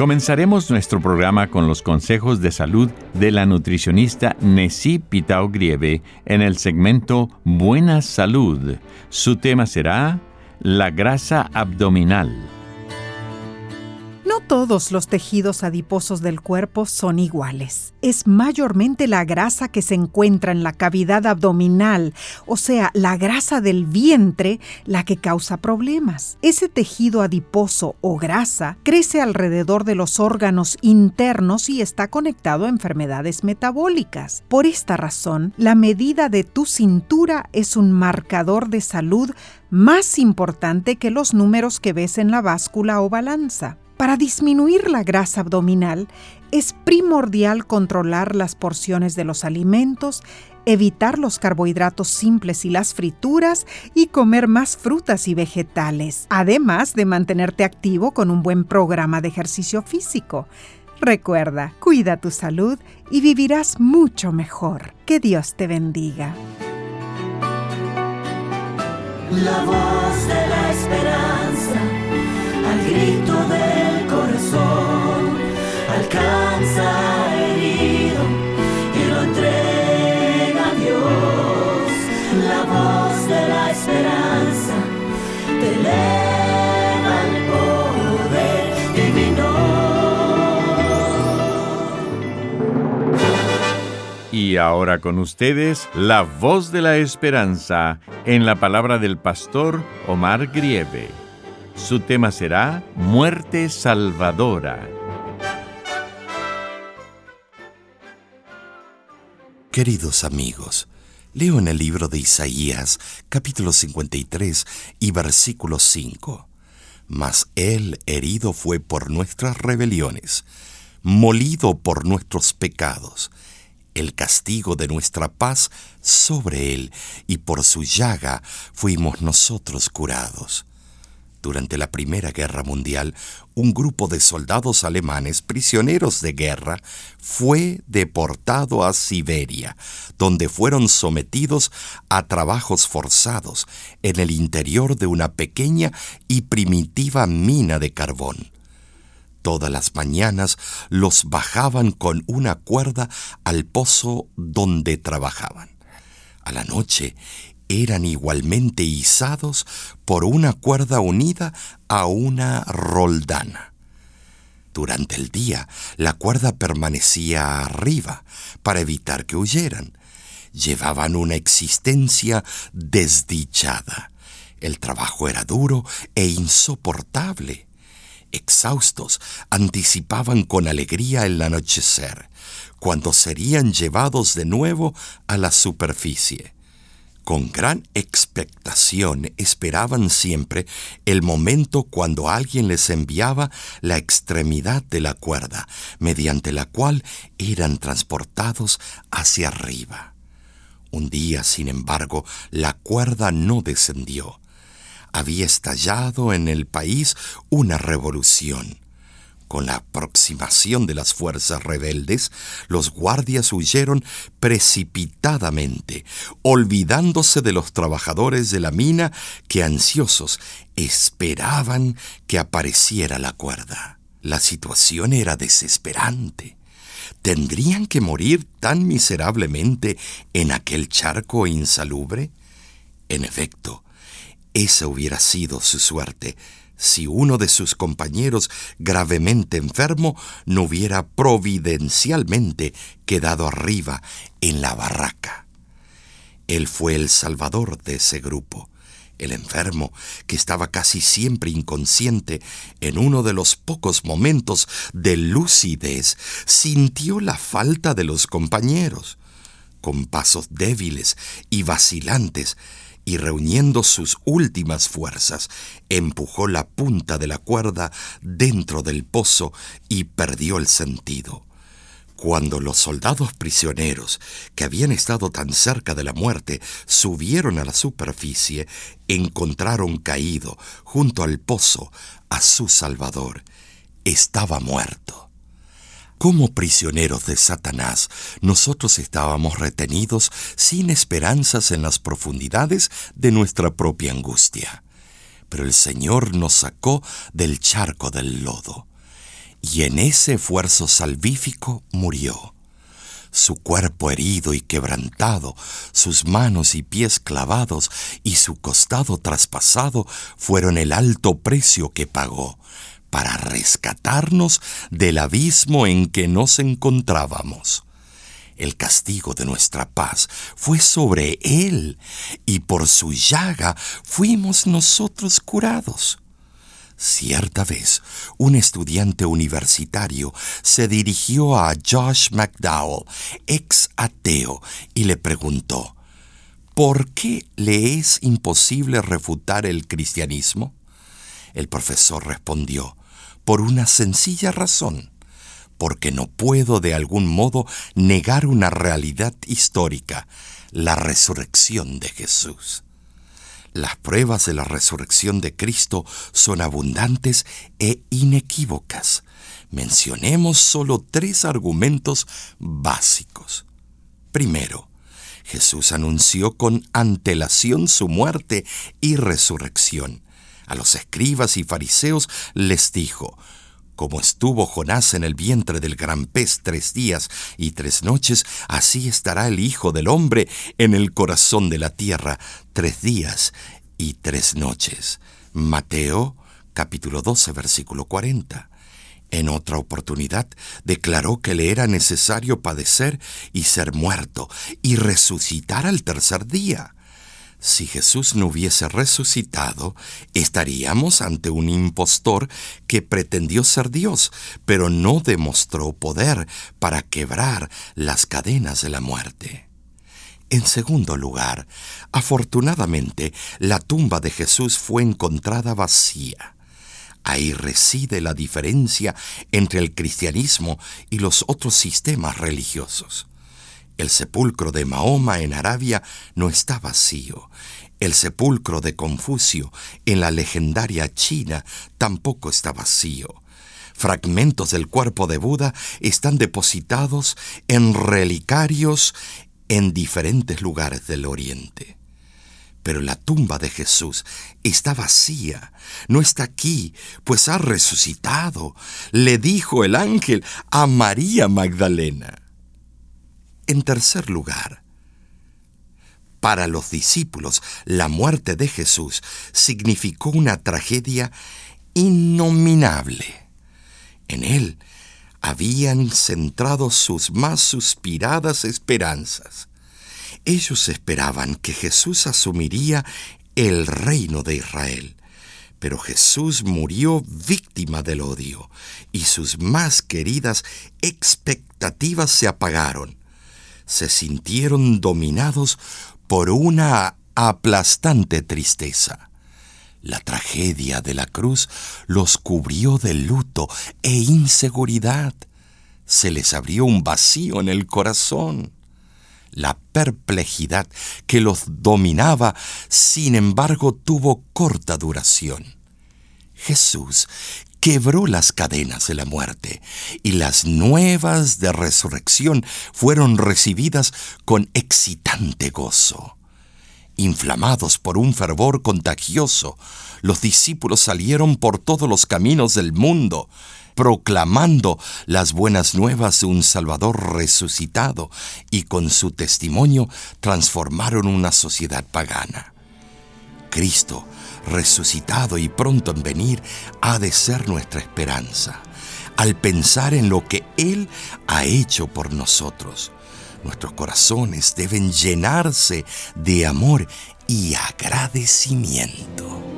Comenzaremos nuestro programa con los consejos de salud de la nutricionista Nessie Pitao Grieve en el segmento Buena Salud. Su tema será la grasa abdominal. Todos los tejidos adiposos del cuerpo son iguales. Es mayormente la grasa que se encuentra en la cavidad abdominal, o sea, la grasa del vientre, la que causa problemas. Ese tejido adiposo o grasa crece alrededor de los órganos internos y está conectado a enfermedades metabólicas. Por esta razón, la medida de tu cintura es un marcador de salud más importante que los números que ves en la báscula o balanza. Para disminuir la grasa abdominal es primordial controlar las porciones de los alimentos, evitar los carbohidratos simples y las frituras y comer más frutas y vegetales, además de mantenerte activo con un buen programa de ejercicio físico. Recuerda, cuida tu salud y vivirás mucho mejor. Que Dios te bendiga. La voz de la esperanza al grito corazón alcanza herido y lo entrega a Dios. La voz de la esperanza te eleva el poder divino. Y ahora con ustedes, la voz de la esperanza en la palabra del pastor Omar Grieve. Su tema será Muerte Salvadora. Queridos amigos, leo en el libro de Isaías, capítulo 53 y versículo 5. Mas él herido fue por nuestras rebeliones, molido por nuestros pecados. El castigo de nuestra paz sobre él, y por su llaga fuimos nosotros curados. Durante la Primera Guerra Mundial, un grupo de soldados alemanes prisioneros de guerra fue deportado a Siberia, donde fueron sometidos a trabajos forzados en el interior de una pequeña y primitiva mina de carbón. Todas las mañanas los bajaban con una cuerda al pozo donde trabajaban. A la noche eran igualmente izados por una cuerda unida a una roldana. Durante el día, la cuerda permanecía arriba para evitar que huyeran. Llevaban una existencia desdichada. El trabajo era duro e insoportable. Exhaustos, anticipaban con alegría el anochecer, cuando serían llevados de nuevo a la superficie. Con gran expectación esperaban siempre el momento cuando alguien les enviaba la extremidad de la cuerda, mediante la cual eran transportados hacia arriba. Un día, sin embargo, la cuerda no descendió. Había estallado en el país una revolución. Con la aproximación de las fuerzas rebeldes, los guardias huyeron precipitadamente, olvidándose de los trabajadores de la mina que ansiosos esperaban que apareciera la cuerda. La situación era desesperante. ¿tendrían que morir tan miserablemente en aquel charco insalubre? En efecto, esa hubiera sido su suerte si uno de sus compañeros gravemente enfermo no hubiera providencialmente quedado arriba en la barraca. Él fue el salvador de ese grupo. El enfermo, que estaba casi siempre inconsciente, en uno de los pocos momentos de lucidez, sintió la falta de los compañeros. Con pasos débiles y vacilantes, y reuniendo sus últimas fuerzas, empujó la punta de la cuerda dentro del pozo y perdió el sentido. Cuando los soldados prisioneros, que habían estado tan cerca de la muerte, subieron a la superficie, encontraron caído junto al pozo a su Salvador. Estaba muerto. Como prisioneros de Satanás, nosotros estábamos retenidos sin esperanzas en las profundidades de nuestra propia angustia. Pero el Señor nos sacó del charco del lodo y en ese esfuerzo salvífico murió. Su cuerpo herido y quebrantado, sus manos y pies clavados y su costado traspasado fueron el alto precio que pagó para rescatarnos del abismo en que nos encontrábamos. El castigo de nuestra paz fue sobre él, y por su llaga fuimos nosotros curados. Cierta vez, un estudiante universitario se dirigió a Josh McDowell, ex ateo, y le preguntó, ¿por qué le es imposible refutar el cristianismo? El profesor respondió, por una sencilla razón, porque no puedo de algún modo negar una realidad histórica, la resurrección de Jesús. Las pruebas de la resurrección de Cristo son abundantes e inequívocas. Mencionemos solo tres argumentos básicos. Primero, Jesús anunció con antelación su muerte y resurrección. A los escribas y fariseos les dijo, como estuvo Jonás en el vientre del gran pez tres días y tres noches, así estará el Hijo del Hombre en el corazón de la tierra tres días y tres noches. Mateo capítulo 12 versículo 40. En otra oportunidad declaró que le era necesario padecer y ser muerto y resucitar al tercer día. Si Jesús no hubiese resucitado, estaríamos ante un impostor que pretendió ser Dios, pero no demostró poder para quebrar las cadenas de la muerte. En segundo lugar, afortunadamente, la tumba de Jesús fue encontrada vacía. Ahí reside la diferencia entre el cristianismo y los otros sistemas religiosos. El sepulcro de Mahoma en Arabia no está vacío. El sepulcro de Confucio en la legendaria China tampoco está vacío. Fragmentos del cuerpo de Buda están depositados en relicarios en diferentes lugares del Oriente. Pero la tumba de Jesús está vacía, no está aquí, pues ha resucitado, le dijo el ángel a María Magdalena. En tercer lugar, para los discípulos, la muerte de Jesús significó una tragedia innominable. En él habían centrado sus más suspiradas esperanzas. Ellos esperaban que Jesús asumiría el reino de Israel. Pero Jesús murió víctima del odio y sus más queridas expectativas se apagaron se sintieron dominados por una aplastante tristeza. La tragedia de la cruz los cubrió de luto e inseguridad. Se les abrió un vacío en el corazón. La perplejidad que los dominaba, sin embargo, tuvo corta duración. Jesús quebró las cadenas de la muerte y las nuevas de resurrección fueron recibidas con excitante gozo. Inflamados por un fervor contagioso, los discípulos salieron por todos los caminos del mundo, proclamando las buenas nuevas de un Salvador resucitado y con su testimonio transformaron una sociedad pagana. Cristo, resucitado y pronto en venir, ha de ser nuestra esperanza. Al pensar en lo que Él ha hecho por nosotros, nuestros corazones deben llenarse de amor y agradecimiento.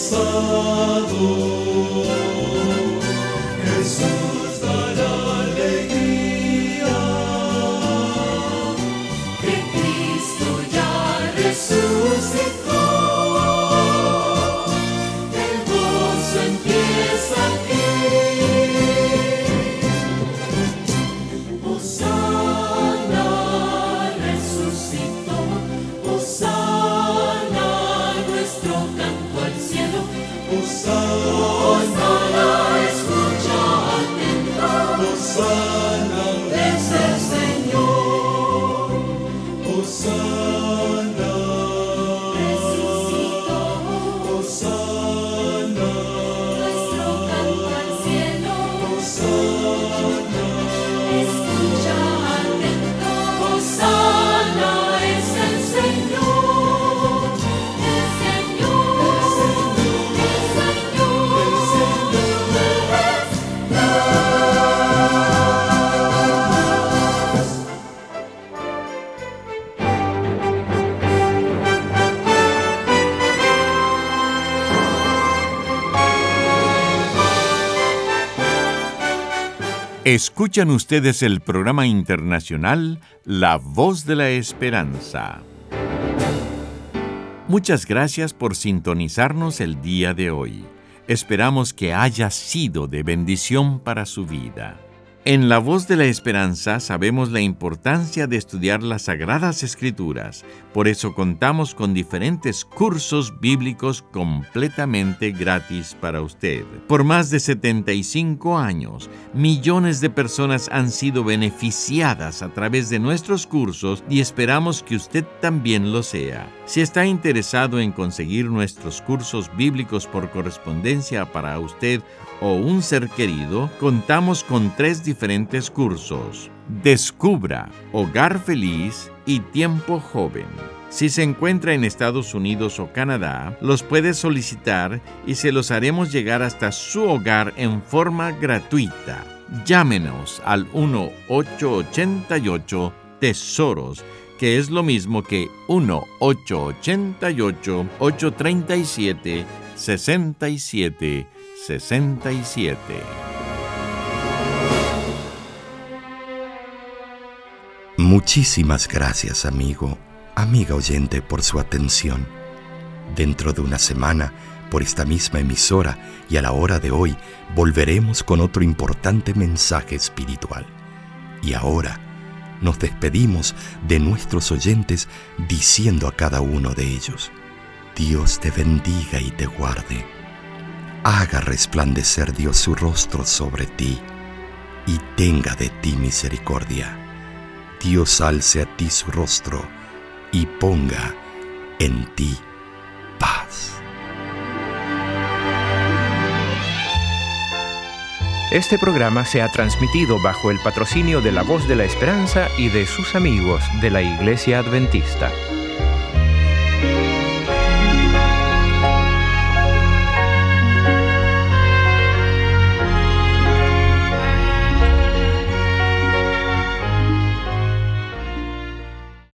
passado. Escuchan ustedes el programa internacional La Voz de la Esperanza. Muchas gracias por sintonizarnos el día de hoy. Esperamos que haya sido de bendición para su vida. En La Voz de la Esperanza sabemos la importancia de estudiar las Sagradas Escrituras, por eso contamos con diferentes cursos bíblicos completamente gratis para usted. Por más de 75 años, millones de personas han sido beneficiadas a través de nuestros cursos y esperamos que usted también lo sea. Si está interesado en conseguir nuestros cursos bíblicos por correspondencia para usted o un ser querido, contamos con tres diferentes cursos. Descubra Hogar Feliz y Tiempo Joven. Si se encuentra en Estados Unidos o Canadá, los puede solicitar y se los haremos llegar hasta su hogar en forma gratuita. Llámenos al 1-888 Tesoros, que es lo mismo que 1-888-837-67 67. Muchísimas gracias, amigo, amiga oyente, por su atención. Dentro de una semana, por esta misma emisora y a la hora de hoy, volveremos con otro importante mensaje espiritual. Y ahora, nos despedimos de nuestros oyentes diciendo a cada uno de ellos, Dios te bendiga y te guarde haga resplandecer Dios su rostro sobre ti y tenga de ti misericordia. Dios alce a ti su rostro y ponga en ti paz. Este programa se ha transmitido bajo el patrocinio de la Voz de la Esperanza y de sus amigos de la Iglesia Adventista.